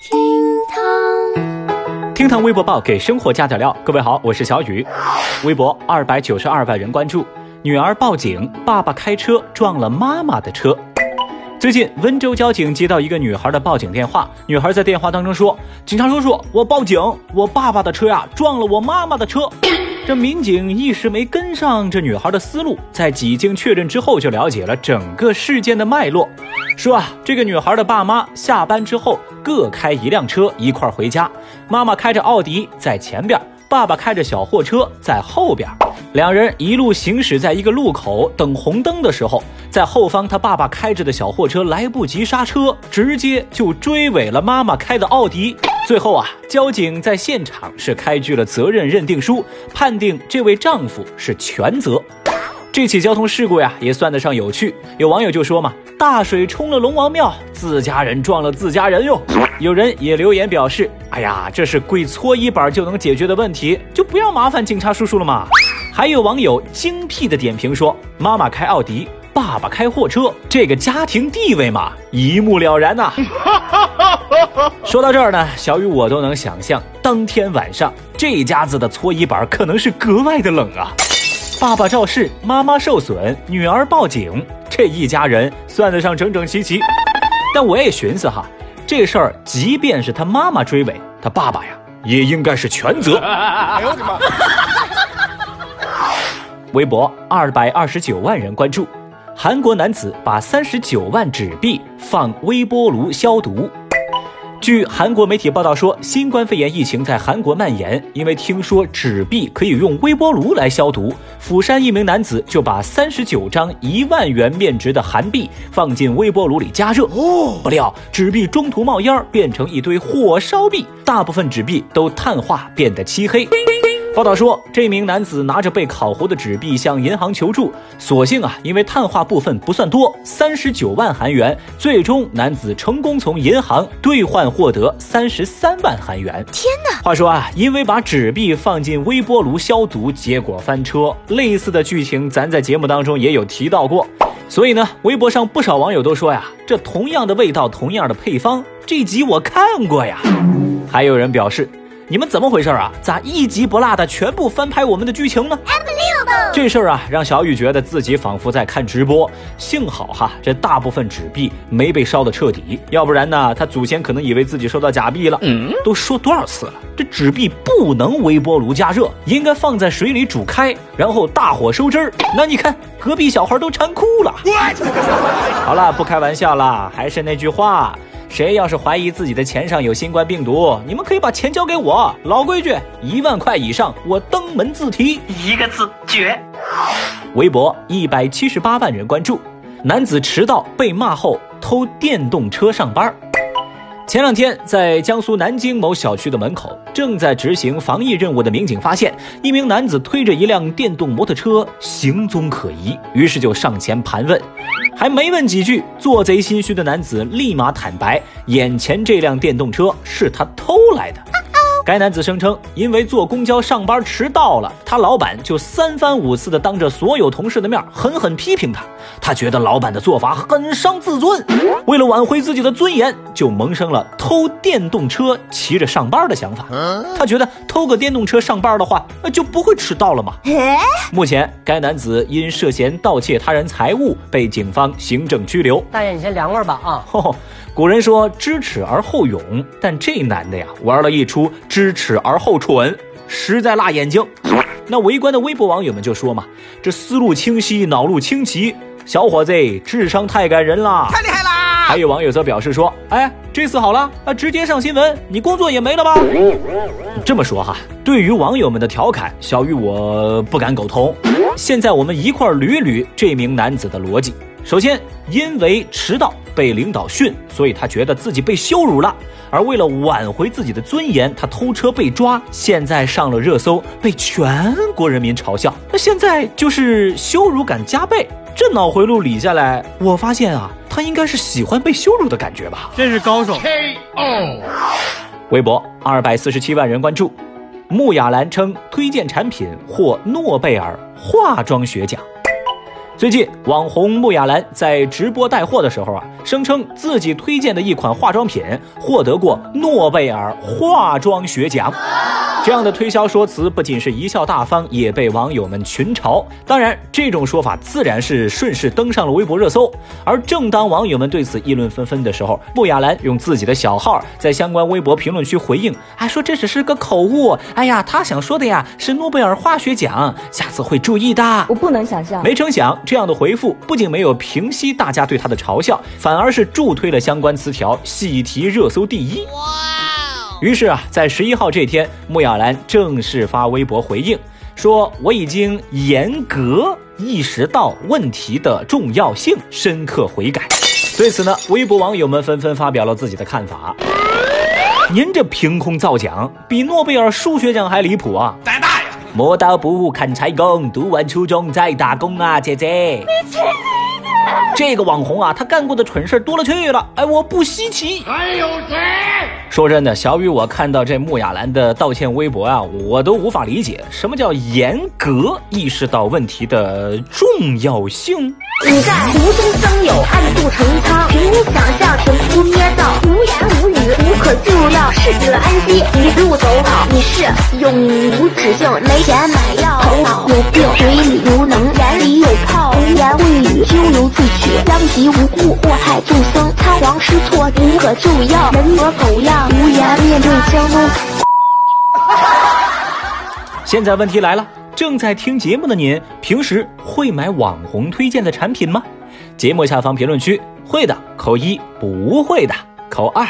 厅堂，厅堂微博报给生活加点料。各位好，我是小雨。微博二百九十二万人关注，女儿报警，爸爸开车撞了妈妈的车。最近，温州交警接到一个女孩的报警电话，女孩在电话当中说：“警察叔叔，我报警，我爸爸的车呀撞了我妈妈的车。”这民警一时没跟上这女孩的思路，在几经确认之后，就了解了整个事件的脉络。说啊，这个女孩的爸妈下班之后各开一辆车一块回家，妈妈开着奥迪在前边，爸爸开着小货车在后边。两人一路行驶在一个路口等红灯的时候，在后方他爸爸开着的小货车来不及刹车，直接就追尾了妈妈开的奥迪。最后啊，交警在现场是开具了责任认定书，判定这位丈夫是全责。这起交通事故呀，也算得上有趣。有网友就说嘛：“大水冲了龙王庙，自家人撞了自家人哟。”有人也留言表示：“哎呀，这是跪搓衣板就能解决的问题，就不要麻烦警察叔叔了嘛。”还有网友精辟的点评说：“妈妈开奥迪，爸爸开货车，这个家庭地位嘛，一目了然呐。” 说到这儿呢，小雨我都能想象，当天晚上这家子的搓衣板可能是格外的冷啊。爸爸肇事，妈妈受损，女儿报警，这一家人算得上整整齐齐。但我也寻思哈，这事儿即便是他妈妈追尾，他爸爸呀也应该是全责。哎呦我的妈！微博二百二十九万人关注，韩国男子把三十九万纸币放微波炉消毒。据韩国媒体报道说，新冠肺炎疫情在韩国蔓延，因为听说纸币可以用微波炉来消毒，釜山一名男子就把三十九张一万元面值的韩币放进微波炉里加热，不料纸币中途冒烟，变成一堆火烧币，大部分纸币都碳化，变得漆黑。报道说，这名男子拿着被烤糊的纸币向银行求助，所幸啊，因为碳化部分不算多，三十九万韩元，最终男子成功从银行兑换获得三十三万韩元。天哪！话说啊，因为把纸币放进微波炉消毒，结果翻车，类似的剧情咱在节目当中也有提到过。所以呢，微博上不少网友都说呀，这同样的味道，同样的配方，这集我看过呀。还有人表示。你们怎么回事啊？咋一集不落的全部翻拍我们的剧情呢？这事儿啊，让小雨觉得自己仿佛在看直播。幸好哈，这大部分纸币没被烧得彻底，要不然呢，他祖先可能以为自己收到假币了。嗯，都说多少次了，这纸币不能微波炉加热，应该放在水里煮开，然后大火收汁儿。那你看，隔壁小孩都馋哭了。好了，不开玩笑了，还是那句话。谁要是怀疑自己的钱上有新冠病毒，你们可以把钱交给我。老规矩，一万块以上我登门自提。一个字绝。微博一百七十八万人关注，男子迟到被骂后偷电动车上班。前两天，在江苏南京某小区的门口，正在执行防疫任务的民警发现一名男子推着一辆电动摩托车，行踪可疑，于是就上前盘问。还没问几句，做贼心虚的男子立马坦白，眼前这辆电动车是他偷来的。该男子声称，因为坐公交上班迟到了，他老板就三番五次的当着所有同事的面狠狠批评他。他觉得老板的做法很伤自尊，为了挽回自己的尊严，就萌生了偷电动车骑着上班的想法。他觉得偷个电动车上班的话，那就不会迟到了嘛。目前，该男子因涉嫌盗窃他人财物被警方行政拘留。大爷，你先凉快吧啊！古人说知耻而后勇，但这男的呀，玩了一出知耻而后蠢，实在辣眼睛。那围观的微博网友们就说嘛：“这思路清晰，脑路清奇，小伙子智商太感人啦，太厉害啦！”还有网友则表示说：“哎，这次好了，啊，直接上新闻，你工作也没了吧？”这么说哈，对于网友们的调侃，小玉我不敢苟同。现在我们一块捋捋这名男子的逻辑。首先，因为迟到被领导训，所以他觉得自己被羞辱了。而为了挽回自己的尊严，他偷车被抓，现在上了热搜，被全国人民嘲笑。那现在就是羞辱感加倍。这脑回路理下来，我发现啊，他应该是喜欢被羞辱的感觉吧？真是高手。K.O. 微博二百四十七万人关注，穆雅兰称推荐产品获诺贝尔化妆学奖。最近，网红穆亚兰在直播带货的时候啊，声称自己推荐的一款化妆品获得过诺贝尔化妆学奖。这样的推销说辞不仅是贻笑大方，也被网友们群嘲。当然，这种说法自然是顺势登上了微博热搜。而正当网友们对此议论纷纷的时候，穆亚兰用自己的小号在相关微博评论区回应，还说这只是个口误。哎呀，他想说的呀是诺贝尔化学奖，下次会注意的。我不能想象。没成想，这样的回复不仅没有平息大家对他的嘲笑，反而是助推了相关词条，喜提热搜第一。于是啊，在十一号这天，穆亚兰正式发微博回应，说我已经严格意识到问题的重要性，深刻悔改。对此呢，微博网友们纷纷发表了自己的看法。您这凭空造奖，比诺贝尔数学奖还离谱啊！胆大呀！磨刀不误砍柴工，读完初中再打工啊，姐姐。这个网红啊，他干过的蠢事多了去了，哎，我不稀奇。还有谁？说真的，小雨，我看到这穆亚兰的道歉微博啊，我都无法理解什么叫严格意识到问题的重要性。你在无中生有，暗度陈仓，凭空想象，凭空捏造，无言无语，无可救药，适者安息，一路走好。你是永无止境，没钱买药，头脑有殃及无辜，祸害众生，仓皇失措，无可救药，人模狗样。无颜面对江东。现在问题来了，正在听节目的您，平时会买网红推荐的产品吗？节目下方评论区，会的扣一，不会的扣二。